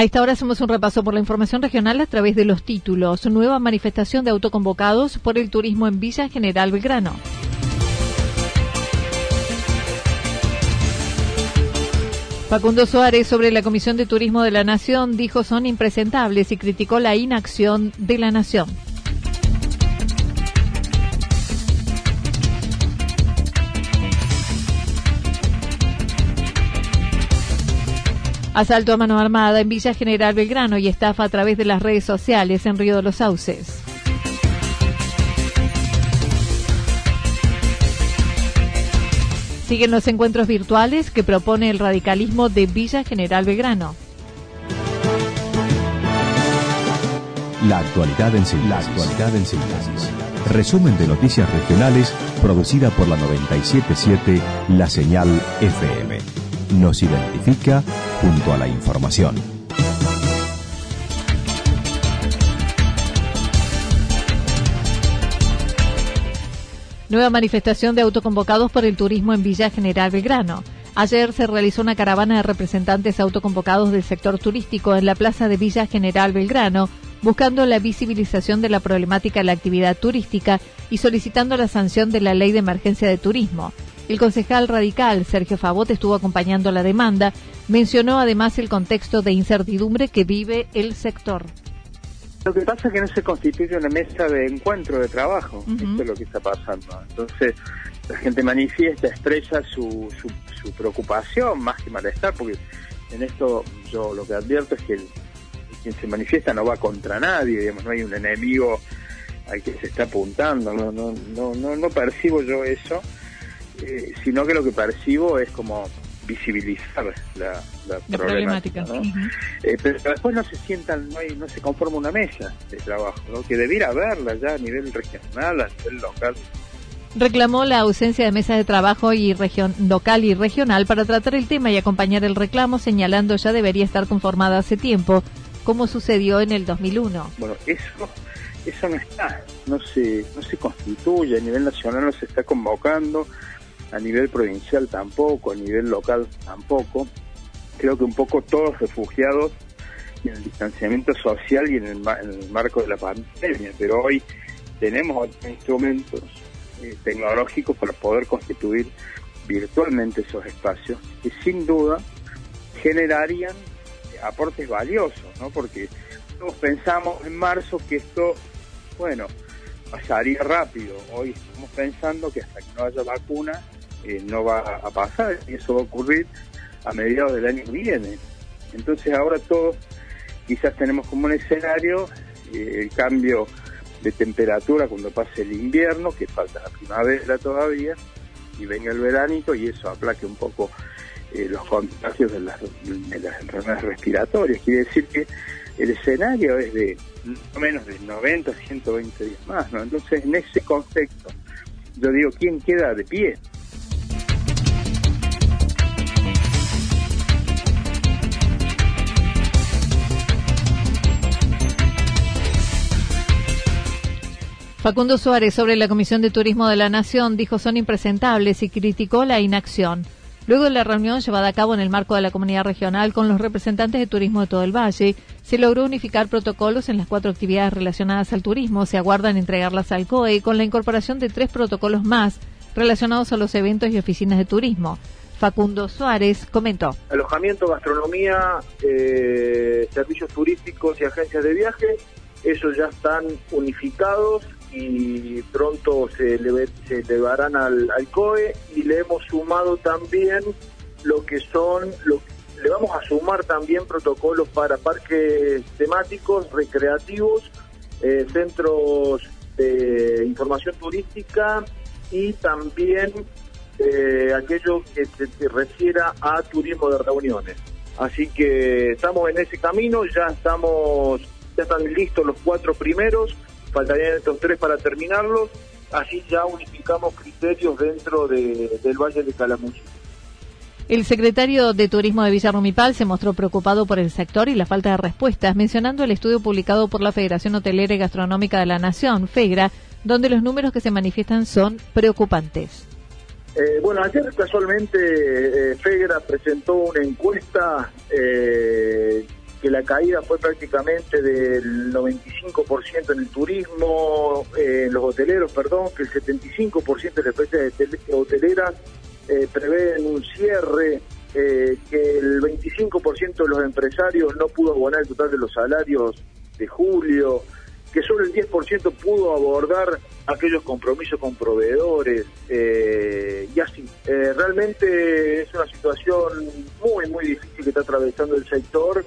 A esta hora hacemos un repaso por la información regional a través de los títulos. Nueva manifestación de autoconvocados por el turismo en Villa General Belgrano. Facundo Suárez sobre la Comisión de Turismo de la Nación dijo son impresentables y criticó la inacción de la Nación. Asalto a mano armada en Villa General Belgrano y estafa a través de las redes sociales en Río de los Sauces. Siguen los encuentros virtuales que propone el radicalismo de Villa General Belgrano. La actualidad en síntesis. Resumen de noticias regionales producida por la 977 La Señal FM. Nos identifica junto a la información. Nueva manifestación de autoconvocados por el turismo en Villa General Belgrano. Ayer se realizó una caravana de representantes autoconvocados del sector turístico en la plaza de Villa General Belgrano, buscando la visibilización de la problemática de la actividad turística y solicitando la sanción de la ley de emergencia de turismo. El concejal radical Sergio Favot estuvo acompañando la demanda. Mencionó además el contexto de incertidumbre que vive el sector. Lo que pasa es que no se constituye una mesa de encuentro de trabajo, esto es lo que está pasando. Entonces, la gente manifiesta, expresa su, su, preocupación más que malestar, porque en esto yo lo que advierto es que quien se manifiesta no va contra nadie, digamos, no hay un enemigo al que se está apuntando, no, no, no, no, no percibo yo eso, eh, sino que lo que percibo es como visibilizar la, problemática. Eh, pero después no se sientan, no, hay, no se conforma una mesa de trabajo, que debiera haberla ya a nivel regional, a nivel local. Reclamó la ausencia de mesas de trabajo y región local y regional para tratar el tema y acompañar el reclamo, señalando ya debería estar conformada hace tiempo, como sucedió en el 2001. Bueno, eso eso no está, no se no se constituye a nivel nacional, no se está convocando a nivel provincial tampoco, a nivel local tampoco. Creo que un poco todos refugiados en el distanciamiento social y en el, marco de la pandemia, pero hoy tenemos instrumentos eh, tecnológicos para poder constituir virtualmente esos espacios que sin duda generarían aportes valiosos, ¿no? Porque todos pensamos en marzo que esto, bueno, pasaría rápido. Hoy estamos pensando que hasta que no haya vacuna eh, no va a pasar y eso va a ocurrir a mediados del año que viene. Entonces ahora todos quizás tenemos como un escenario eh, el cambio de temperatura cuando pase el invierno, que falta la primavera todavía, y venga el veranito y eso aplaque un poco eh, los contagios de las, de las enfermedades respiratorias. Quiere decir que el escenario es de no menos de 90, 120 días más, ¿no? Entonces, en ese contexto, yo digo, ¿quién queda de pie? Facundo Suárez sobre la Comisión de Turismo de la Nación dijo son impresentables y criticó la inacción. Luego de la reunión llevada a cabo en el marco de la comunidad regional con los representantes de turismo de todo el valle, se logró unificar protocolos en las cuatro actividades relacionadas al turismo. Se aguardan entregarlas al COE con la incorporación de tres protocolos más relacionados a los eventos y oficinas de turismo. Facundo Suárez comentó. Alojamiento, gastronomía, eh, servicios turísticos y agencias de viaje, esos ya están unificados y pronto se, se elevarán al, al, COE y le hemos sumado también lo que son, lo, le vamos a sumar también protocolos para parques temáticos, recreativos, eh, centros de información turística y también eh, aquello que se, refiera a turismo de reuniones. Así que estamos en ese camino, ya estamos, ya están listos los cuatro primeros, faltarían estos tres para terminarlos, así ya unificamos criterios dentro del Valle de Calamuchita. El secretario de Turismo de Villarrumipal se mostró preocupado por el sector y la falta de respuestas, mencionando el estudio publicado por la Federación Hotelera y Gastronómica de la Nación, FEGRA, donde los números que se manifiestan son preocupantes. Eh, bueno, ayer casualmente eh, FEGRA presentó una encuesta eh, que la caída fue prácticamente del 95% en el turismo, en los hoteleros, perdón, que el 75% de las empresas hoteleras eh, prevén un cierre, eh, que el 25% de los empresarios no pudo abonar el total de los salarios de julio, que solo el 10% pudo abordar aquellos compromisos con proveedores eh, y así. Eh, realmente es una situación muy, muy difícil que está atravesando el sector.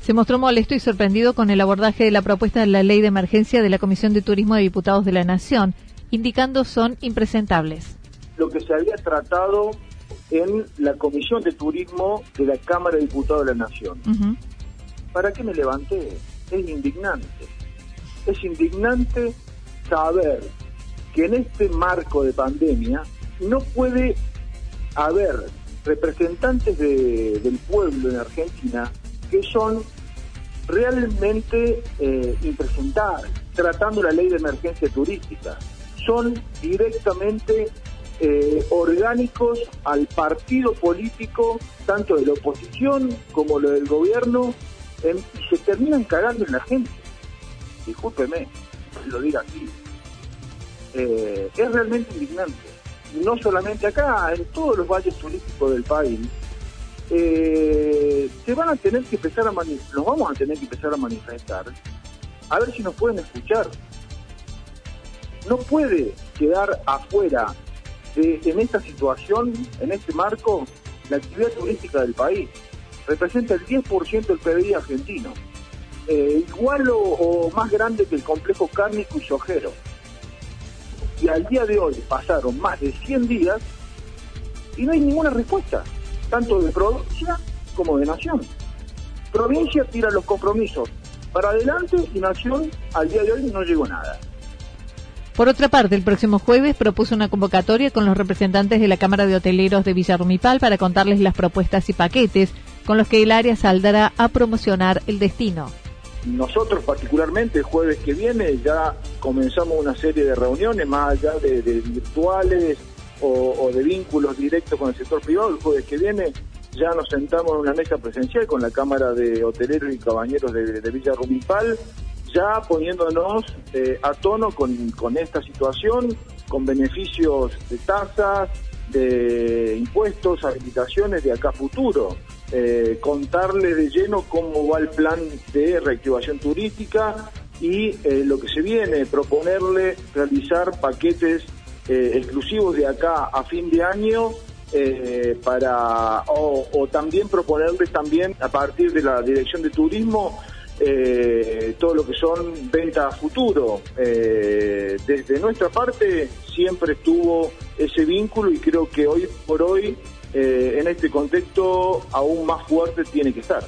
Se mostró molesto y sorprendido con el abordaje de la propuesta de la ley de emergencia de la Comisión de Turismo de Diputados de la Nación, indicando son impresentables lo que se había tratado en la Comisión de Turismo de la Cámara de Diputados de la Nación. ¿Para qué me levanté? Es indignante. Es indignante saber que en este marco de pandemia no puede haber representantes del pueblo en Argentina que son realmente eh, impresentables, tratando la ley de emergencia turística. Son directamente eh, orgánicos al partido político, tanto de la oposición como lo del gobierno, y se terminan cagando en la gente. Discúlpeme, lo diga así. Eh, es realmente indignante. No solamente acá, en todos los valles turísticos del país, eh, se van a tener que empezar a nos vamos a tener que empezar a manifestar, a ver si nos pueden escuchar. No puede quedar afuera en esta situación, en este marco, la actividad turística del país representa el 10% del PBI argentino, eh, igual o, más grande que el complejo cárnico y sojero. Y al día de hoy pasaron más de 100 días y no hay ninguna respuesta, tanto de provincia como de nación. Provincia tira los compromisos para adelante y nación al día de hoy no llegó nada. Por otra parte, el próximo jueves propuso una convocatoria con los representantes de la Cámara de Hoteleros de Villarrumipal para contarles las propuestas y paquetes con los que el área saldrá a promocionar el destino. Nosotros particularmente el jueves que viene ya comenzamos una serie de reuniones más allá de, virtuales o, de vínculos directos con el sector privado. El jueves que viene ya nos sentamos en una mesa presencial con la Cámara de Hoteleros y Cabañeros de, de Villarrumipal ya poniéndonos eh, a tono con, esta situación, con beneficios de tasas, de impuestos, habilitaciones de acá futuro. Eh, contarle de lleno cómo va el plan de reactivación turística y eh, lo que se viene, proponerle realizar paquetes exclusivos de acá a fin de año para o, también proponerles también a partir de la dirección de turismo eh, todo lo que son ventas a futuro. Eh, desde nuestra parte siempre estuvo ese vínculo y creo que hoy por hoy, eh, en este contexto, aún más fuerte tiene que estar.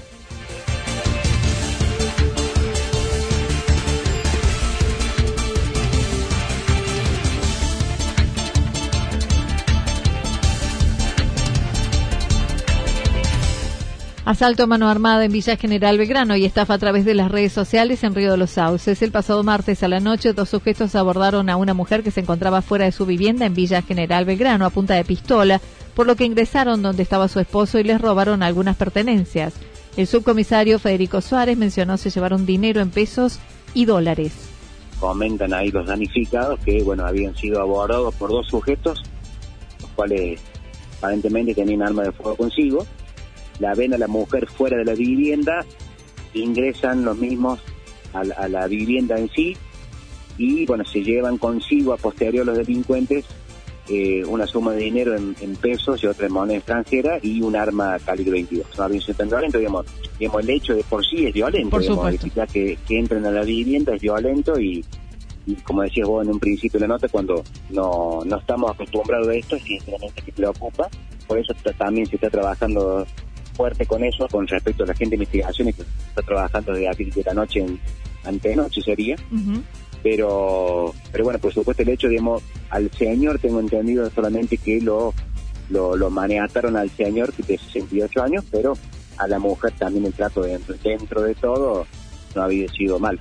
Asalto a mano armada en Villa General Belgrano y estafa a través de las redes sociales en Río de los Sauces. El pasado martes a la noche, dos sujetos abordaron a una mujer que se encontraba fuera de su vivienda en Villa General Belgrano a punta de pistola, por lo que ingresaron donde estaba su esposo y les robaron algunas pertenencias. El subcomisario Federico Suárez mencionó se llevaron dinero en pesos y dólares. Comentan ahí los danificados que bueno habían sido abordados por dos sujetos cuales aparentemente tenían arma de fuego consigo, la ven a la mujer fuera de la vivienda, ingresan los mismos a la, vivienda en sí y bueno, se llevan consigo a posterior los delincuentes eh, una suma de dinero en, pesos y otra en moneda extranjera y un arma calibre 22. No violento, digamos, digamos, el hecho de por sí es violento. Por digamos, que, que entren a la vivienda es violento y, y como decías vos en un principio de la nota, cuando no, no estamos acostumbrados a esto, sinceramente que preocupa. Por eso también se está trabajando fuerte con eso, con respecto a la gente de investigaciones que está trabajando desde aquí de la noche en antenoche sería. Pero pero bueno, por supuesto el hecho, digamos, al señor tengo entendido solamente que lo, lo, lo manejaron al señor de 68 años, pero a la mujer también el trato dentro, dentro de todo no había sido mal.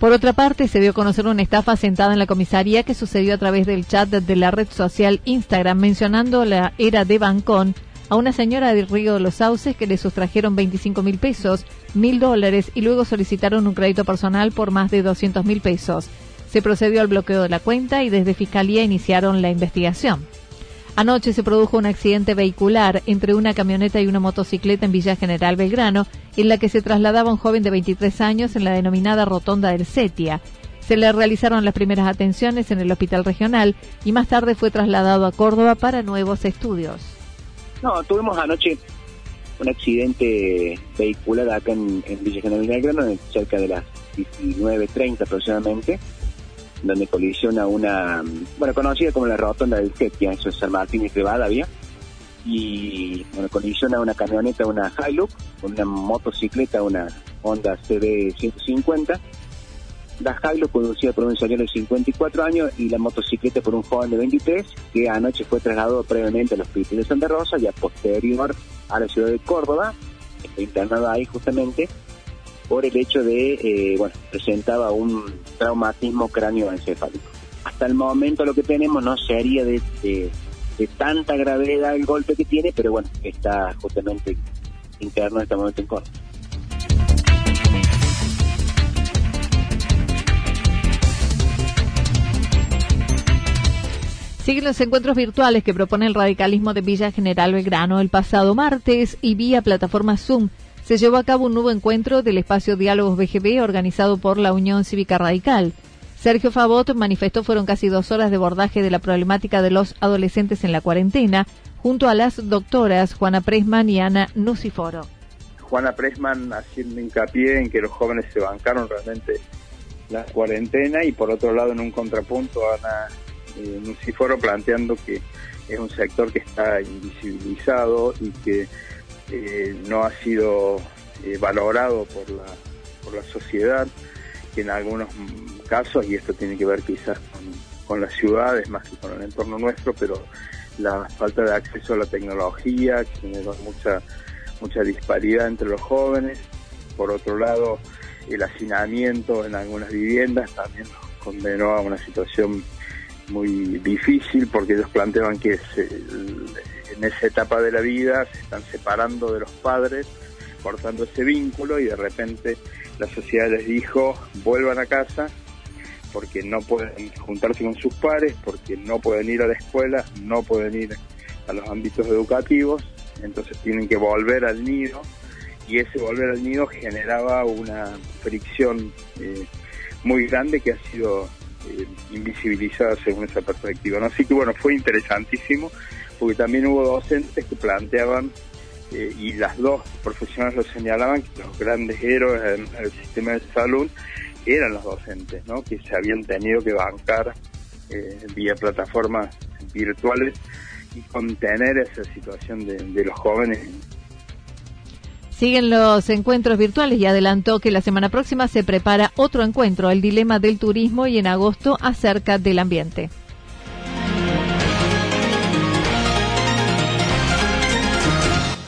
Por otra parte, se dio a conocer una estafa sentada en la comisaría que sucedió a través del chat de la red social Instagram mencionando la era de Bancón a una señora de Río de los Sauces que le sustrajeron 25 mil pesos, mil dólares y luego solicitaron un crédito personal por más de 200 mil pesos. Se procedió al bloqueo de la cuenta y desde Fiscalía iniciaron la investigación. Anoche se produjo un accidente vehicular entre una camioneta y una motocicleta en Villa General Belgrano, en la que se trasladaba un joven de 23 años en la denominada Rotonda del Setia. Se le realizaron las primeras atenciones en el hospital regional y más tarde fue trasladado a Córdoba para nuevos estudios. No, tuvimos anoche un accidente vehicular acá en, Villa General Belgrano, cerca de las 19.30 aproximadamente, donde colisiona una, bueno, conocida como la rotonda del Setia, eso es San Martín y Rivadavia, y bueno, colisiona una camioneta, una Hilux, una motocicleta, una Honda CB 150, la Hilux conducida por un señor de 54 años y la motocicleta por un joven de 23 que anoche fue trasladado previamente al hospital de Santa Rosa y a posterior a la ciudad de Córdoba, está internado ahí justamente por el hecho de, eh, bueno, presentaba un traumatismo cráneoencefálico. Hasta el momento lo que tenemos no sería de, de, tanta gravedad el golpe que tiene, pero bueno, está justamente interno en este momento en Córdoba. Siguen los encuentros virtuales que propone el radicalismo de Villa General Belgrano el pasado martes y vía plataforma Zoom se llevó a cabo un nuevo encuentro del espacio Diálogos BGB organizado por la Unión Cívica Radical. Sergio Favot manifestó fueron casi dos horas de abordaje de la problemática de los adolescentes en la cuarentena, junto a las doctoras Juana Presman y Ana Nuciforo. Juana Presman haciendo hincapié en que los jóvenes se bancaron realmente la cuarentena y por otro lado en un contrapunto Ana eh, Nuciforo planteando que es un sector que está invisibilizado y que eh, no ha sido eh, valorado por la, por la sociedad, que en algunos casos, y esto tiene que ver quizás con, las ciudades más que con el entorno nuestro, pero la falta de acceso a la tecnología genera mucha, mucha disparidad entre los jóvenes. Por otro lado, el hacinamiento en algunas viviendas también nos condenó a una situación muy difícil porque ellos planteaban que se, en esa etapa de la vida se están separando de los padres, cortando ese vínculo y de repente la sociedad les dijo vuelvan a casa porque no pueden juntarse con sus pares, porque no pueden ir a la escuela, no pueden ir a los ámbitos educativos, entonces tienen que volver al nido. Y ese volver al nido generaba una fricción eh, muy grande que ha sido eh, invisibilizada según esa perspectiva. Así que bueno, fue interesantísimo porque también hubo docentes que planteaban, eh, y las dos profesionales lo señalaban, que los grandes héroes del sistema de salud eran los docentes, ¿no? que se habían tenido que bancar eh, vía plataformas virtuales y contener esa situación de, de los jóvenes Siguen los encuentros virtuales y adelantó que la semana próxima se prepara otro encuentro, el dilema del turismo y en agosto acerca del ambiente.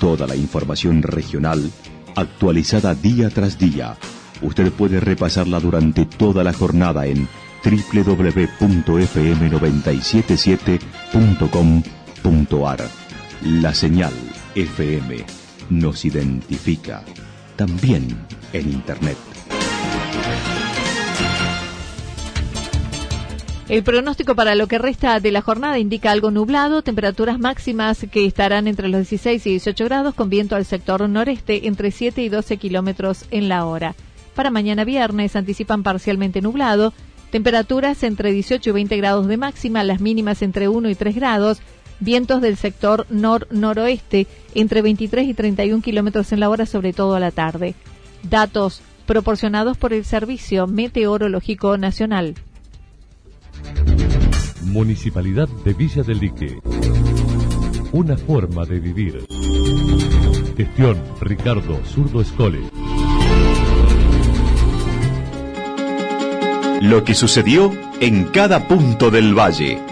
Toda la información regional actualizada día tras día. Usted puede repasarla durante toda la jornada en www.fm977.com.ar. La señal FM nos identifica también en Internet. El pronóstico para lo que resta de la jornada indica algo nublado, temperaturas máximas que estarán entre los 16 y 18 grados con viento al sector noreste entre 7 y 12 kilómetros en la hora. Para mañana viernes anticipan parcialmente nublado, temperaturas entre 18 y 20 grados de máxima, las mínimas entre 1 y 3 grados, vientos del sector nor-noroeste entre 23 y 31 kilómetros en la hora, sobre todo a la tarde. Datos proporcionados por el Servicio Meteorológico Nacional. Municipalidad de Villa del Lique. Una forma de vivir. Gestión Ricardo Zurdo Escole. Lo que sucedió en cada punto del valle.